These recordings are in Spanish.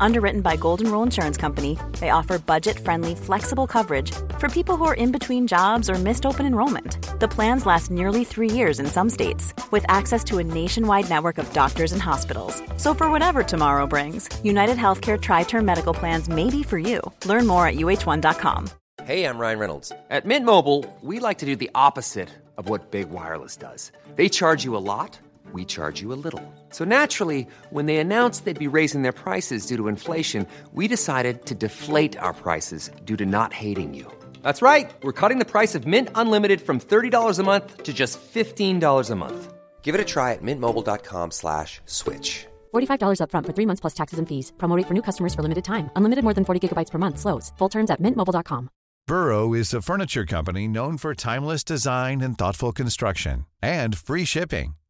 Underwritten by Golden Rule Insurance Company, they offer budget friendly, flexible coverage for people who are in between jobs or missed open enrollment. The plans last nearly three years in some states, with access to a nationwide network of doctors and hospitals. So, for whatever tomorrow brings, United Healthcare Tri Term Medical Plans may be for you. Learn more at uh1.com. Hey, I'm Ryan Reynolds. At Mint Mobile, we like to do the opposite of what Big Wireless does. They charge you a lot we charge you a little. So naturally, when they announced they'd be raising their prices due to inflation, we decided to deflate our prices due to not hating you. That's right. We're cutting the price of Mint Unlimited from $30 a month to just $15 a month. Give it a try at mintmobile.com slash switch. $45 upfront for three months plus taxes and fees. Promo for new customers for limited time. Unlimited more than 40 gigabytes per month. Slows. Full terms at mintmobile.com. Burrow is a furniture company known for timeless design and thoughtful construction and free shipping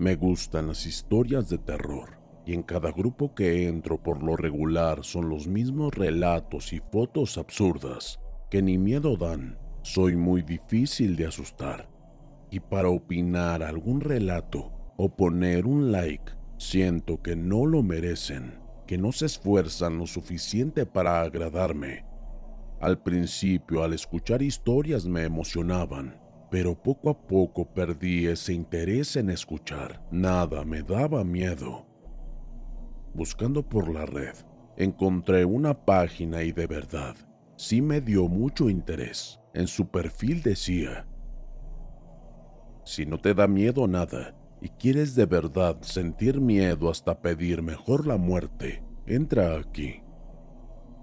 Me gustan las historias de terror y en cada grupo que entro por lo regular son los mismos relatos y fotos absurdas que ni miedo dan. Soy muy difícil de asustar. Y para opinar algún relato o poner un like, siento que no lo merecen, que no se esfuerzan lo suficiente para agradarme. Al principio, al escuchar historias me emocionaban, pero poco a poco perdí ese interés en escuchar. Nada me daba miedo. Buscando por la red, encontré una página y de verdad, sí me dio mucho interés. En su perfil decía, si no te da miedo nada y quieres de verdad sentir miedo hasta pedir mejor la muerte, entra aquí.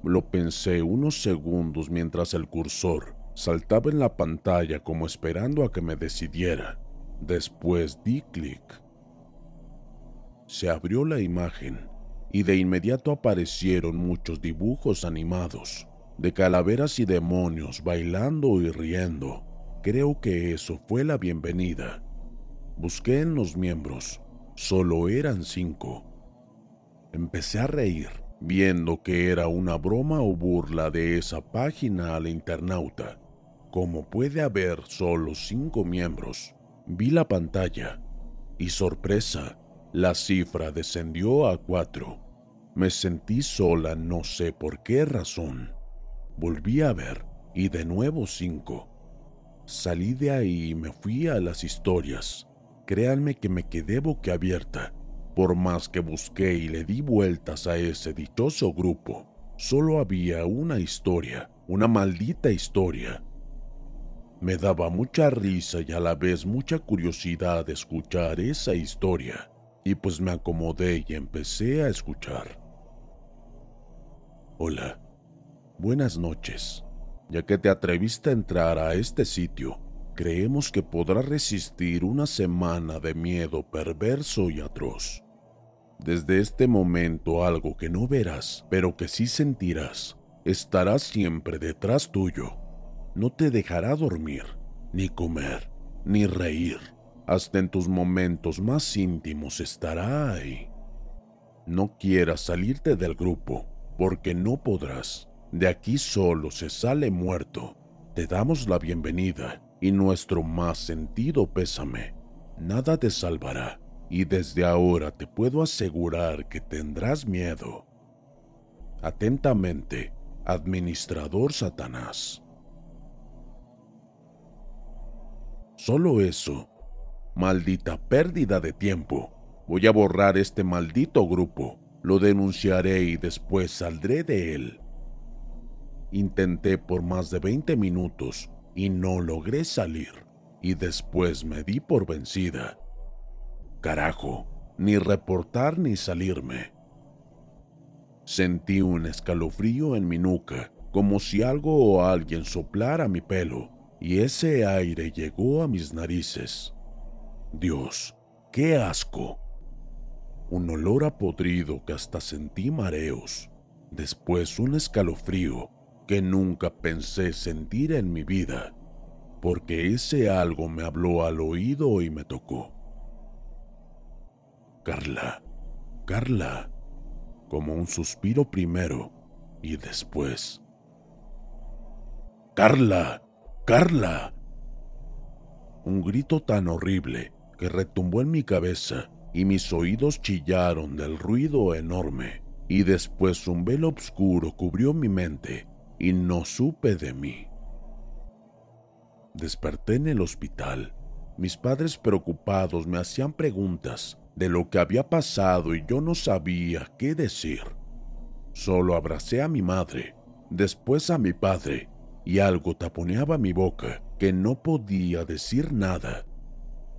Lo pensé unos segundos mientras el cursor saltaba en la pantalla como esperando a que me decidiera. Después di clic. Se abrió la imagen y de inmediato aparecieron muchos dibujos animados de calaveras y demonios bailando y riendo. Creo que eso fue la bienvenida. Busqué en los miembros. Solo eran cinco. Empecé a reír, viendo que era una broma o burla de esa página al internauta. Como puede haber solo cinco miembros, vi la pantalla y sorpresa, la cifra descendió a cuatro. Me sentí sola, no sé por qué razón. Volví a ver y de nuevo cinco. Salí de ahí y me fui a las historias. Créanme que me quedé boquiabierta. Por más que busqué y le di vueltas a ese dichoso grupo, solo había una historia, una maldita historia me daba mucha risa y a la vez mucha curiosidad de escuchar esa historia, y pues me acomodé y empecé a escuchar. Hola, buenas noches. Ya que te atreviste a entrar a este sitio, creemos que podrás resistir una semana de miedo perverso y atroz. Desde este momento algo que no verás, pero que sí sentirás, estará siempre detrás tuyo no te dejará dormir, ni comer, ni reír. Hasta en tus momentos más íntimos estará ahí. No quieras salirte del grupo, porque no podrás. De aquí solo se sale muerto. Te damos la bienvenida y nuestro más sentido pésame. Nada te salvará, y desde ahora te puedo asegurar que tendrás miedo. Atentamente, Administrador Satanás. Solo eso. Maldita pérdida de tiempo. Voy a borrar este maldito grupo. Lo denunciaré y después saldré de él. Intenté por más de 20 minutos y no logré salir. Y después me di por vencida. Carajo, ni reportar ni salirme. Sentí un escalofrío en mi nuca como si algo o alguien soplara mi pelo, y ese aire llegó a mis narices. Dios, qué asco. Un olor a podrido que hasta sentí mareos, después un escalofrío que nunca pensé sentir en mi vida, porque ese algo me habló al oído y me tocó. Carla, Carla, como un suspiro primero y después. Carla, Carla. Un grito tan horrible que retumbó en mi cabeza y mis oídos chillaron del ruido enorme, y después un velo oscuro cubrió mi mente y no supe de mí. Desperté en el hospital. Mis padres preocupados me hacían preguntas de lo que había pasado y yo no sabía qué decir. Solo abracé a mi madre, después a mi padre, y algo taponeaba mi boca que no podía decir nada.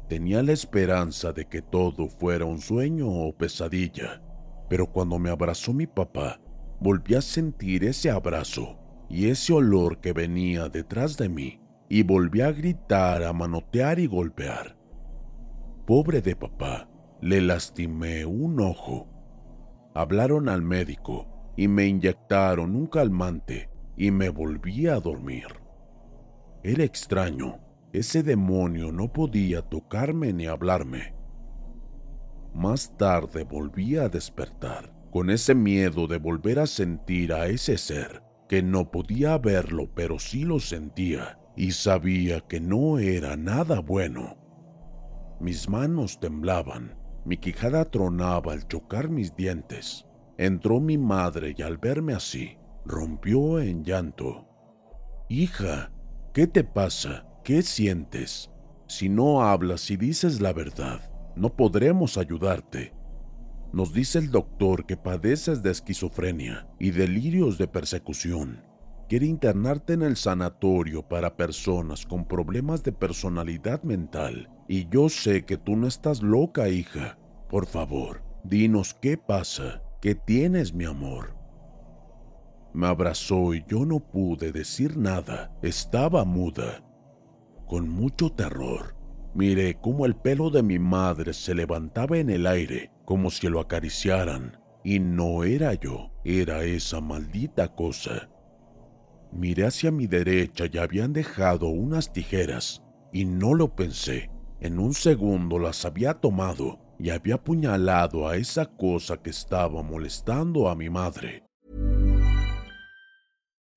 Tenía la esperanza de que todo fuera un sueño o pesadilla, pero cuando me abrazó mi papá, volví a sentir ese abrazo y ese olor que venía detrás de mí, y volví a gritar, a manotear y golpear. Pobre de papá, le lastimé un ojo. Hablaron al médico y me inyectaron un calmante y me volví a dormir. Era extraño, ese demonio no podía tocarme ni hablarme. Más tarde volví a despertar, con ese miedo de volver a sentir a ese ser que no podía verlo, pero sí lo sentía y sabía que no era nada bueno. Mis manos temblaban, mi quijada tronaba al chocar mis dientes. Entró mi madre y al verme así, rompió en llanto. Hija, ¿qué te pasa? ¿Qué sientes? Si no hablas y dices la verdad, no podremos ayudarte. Nos dice el doctor que padeces de esquizofrenia y delirios de persecución. Quiere internarte en el sanatorio para personas con problemas de personalidad mental. Y yo sé que tú no estás loca, hija. Por favor, dinos qué pasa, qué tienes, mi amor. Me abrazó y yo no pude decir nada. Estaba muda. Con mucho terror, miré cómo el pelo de mi madre se levantaba en el aire como si lo acariciaran, y no era yo, era esa maldita cosa. Miré hacia mi derecha y habían dejado unas tijeras, y no lo pensé. En un segundo las había tomado y había apuñalado a esa cosa que estaba molestando a mi madre.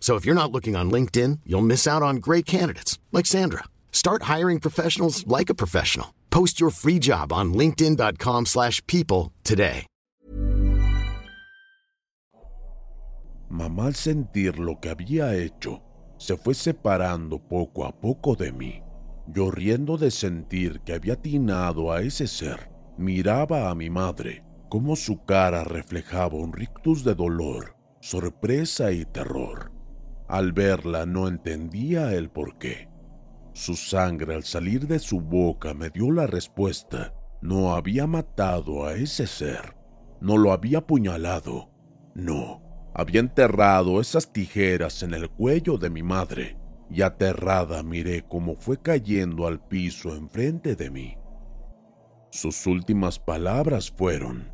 So if you're not looking on LinkedIn, you'll miss out on great candidates like Sandra. Start hiring professionals like a professional. Post your free job on linkedin.com/people today. Mamá al sentir lo que había hecho, se fue separando poco a poco de mí. Yo riendo de sentir que había atinado a ese ser, miraba a mi madre, como su cara reflejaba un rictus de dolor, sorpresa y terror. Al verla no entendía el porqué. Su sangre al salir de su boca me dio la respuesta. No había matado a ese ser. No lo había apuñalado. No. Había enterrado esas tijeras en el cuello de mi madre. Y aterrada miré cómo fue cayendo al piso enfrente de mí. Sus últimas palabras fueron,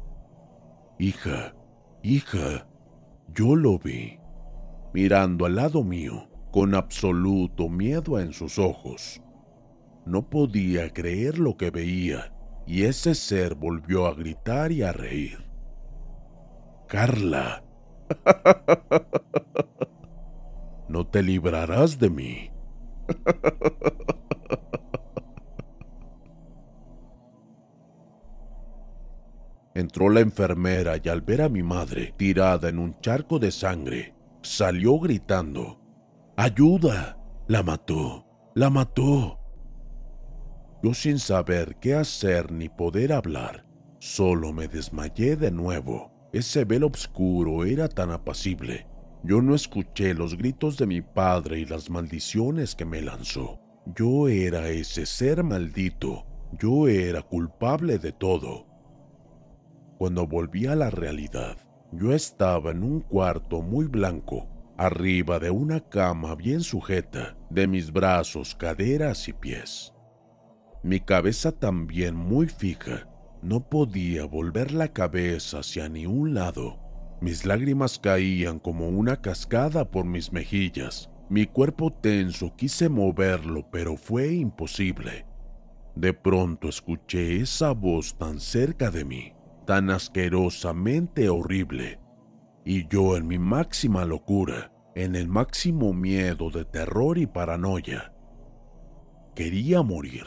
Hija, hija, yo lo vi, mirando al lado mío con absoluto miedo en sus ojos. No podía creer lo que veía y ese ser volvió a gritar y a reír. Carla. no te librarás de mí. Entró la enfermera y al ver a mi madre tirada en un charco de sangre, salió gritando, ¡Ayuda! La mató, la mató. Yo sin saber qué hacer ni poder hablar, solo me desmayé de nuevo. Ese velo oscuro era tan apacible. Yo no escuché los gritos de mi padre y las maldiciones que me lanzó. Yo era ese ser maldito. Yo era culpable de todo. Cuando volví a la realidad, yo estaba en un cuarto muy blanco, arriba de una cama bien sujeta, de mis brazos, caderas y pies. Mi cabeza también muy fija, no podía volver la cabeza hacia ni un lado. Mis lágrimas caían como una cascada por mis mejillas. Mi cuerpo tenso quise moverlo, pero fue imposible. De pronto escuché esa voz tan cerca de mí tan asquerosamente horrible. Y yo en mi máxima locura, en el máximo miedo de terror y paranoia. Quería morir.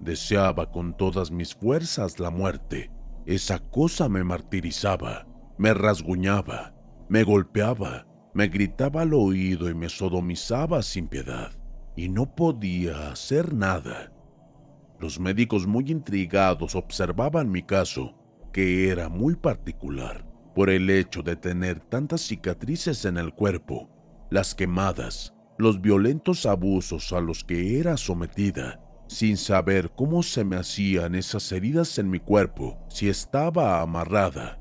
Deseaba con todas mis fuerzas la muerte. Esa cosa me martirizaba, me rasguñaba, me golpeaba, me gritaba al oído y me sodomizaba sin piedad. Y no podía hacer nada. Los médicos muy intrigados observaban mi caso que era muy particular por el hecho de tener tantas cicatrices en el cuerpo, las quemadas, los violentos abusos a los que era sometida, sin saber cómo se me hacían esas heridas en mi cuerpo si estaba amarrada.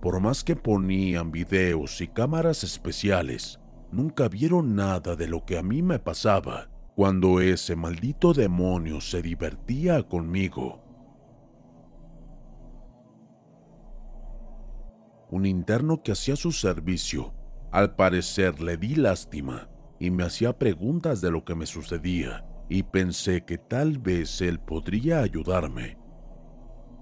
Por más que ponían videos y cámaras especiales, nunca vieron nada de lo que a mí me pasaba cuando ese maldito demonio se divertía conmigo. Un interno que hacía su servicio. Al parecer le di lástima y me hacía preguntas de lo que me sucedía y pensé que tal vez él podría ayudarme.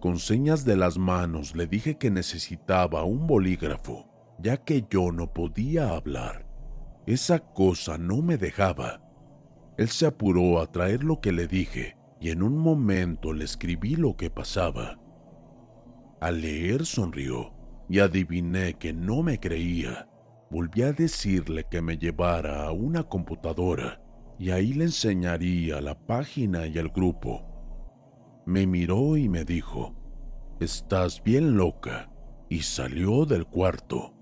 Con señas de las manos le dije que necesitaba un bolígrafo, ya que yo no podía hablar. Esa cosa no me dejaba. Él se apuró a traer lo que le dije y en un momento le escribí lo que pasaba. Al leer sonrió y adiviné que no me creía. Volví a decirle que me llevara a una computadora y ahí le enseñaría la página y el grupo. Me miró y me dijo, Estás bien loca, y salió del cuarto.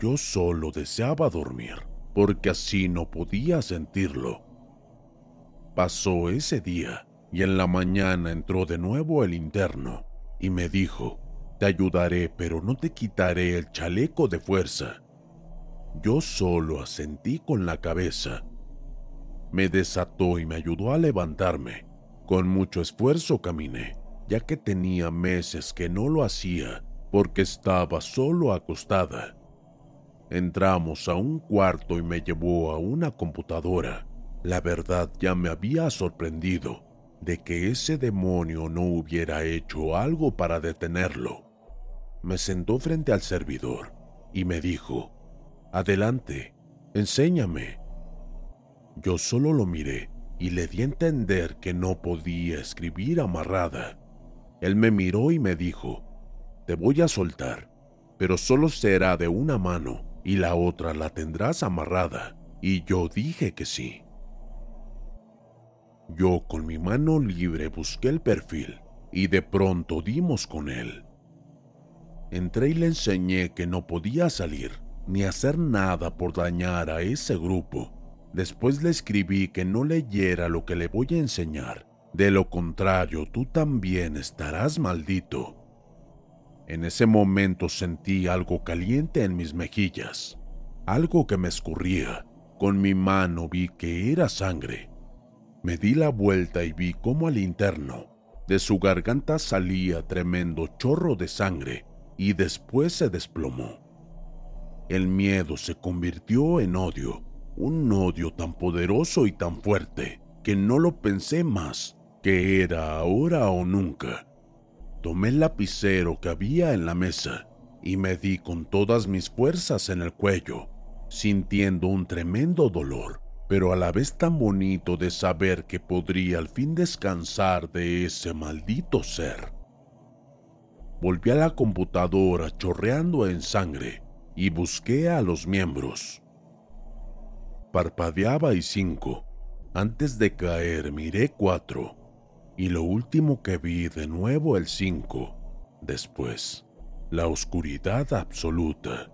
Yo solo deseaba dormir, porque así no podía sentirlo. Pasó ese día, y en la mañana entró de nuevo el interno, y me dijo, te ayudaré, pero no te quitaré el chaleco de fuerza. Yo solo asentí con la cabeza. Me desató y me ayudó a levantarme. Con mucho esfuerzo caminé, ya que tenía meses que no lo hacía porque estaba solo acostada. Entramos a un cuarto y me llevó a una computadora. La verdad ya me había sorprendido de que ese demonio no hubiera hecho algo para detenerlo me sentó frente al servidor y me dijo, Adelante, enséñame. Yo solo lo miré y le di a entender que no podía escribir amarrada. Él me miró y me dijo, Te voy a soltar, pero solo será de una mano y la otra la tendrás amarrada. Y yo dije que sí. Yo con mi mano libre busqué el perfil y de pronto dimos con él. Entré y le enseñé que no podía salir ni hacer nada por dañar a ese grupo. Después le escribí que no leyera lo que le voy a enseñar. De lo contrario, tú también estarás maldito. En ese momento sentí algo caliente en mis mejillas, algo que me escurría. Con mi mano vi que era sangre. Me di la vuelta y vi cómo al interno de su garganta salía tremendo chorro de sangre y después se desplomó. El miedo se convirtió en odio, un odio tan poderoso y tan fuerte que no lo pensé más, que era ahora o nunca. Tomé el lapicero que había en la mesa y me di con todas mis fuerzas en el cuello, sintiendo un tremendo dolor, pero a la vez tan bonito de saber que podría al fin descansar de ese maldito ser. Volví a la computadora chorreando en sangre y busqué a los miembros. Parpadeaba y cinco. Antes de caer miré cuatro. Y lo último que vi de nuevo el cinco. Después, la oscuridad absoluta.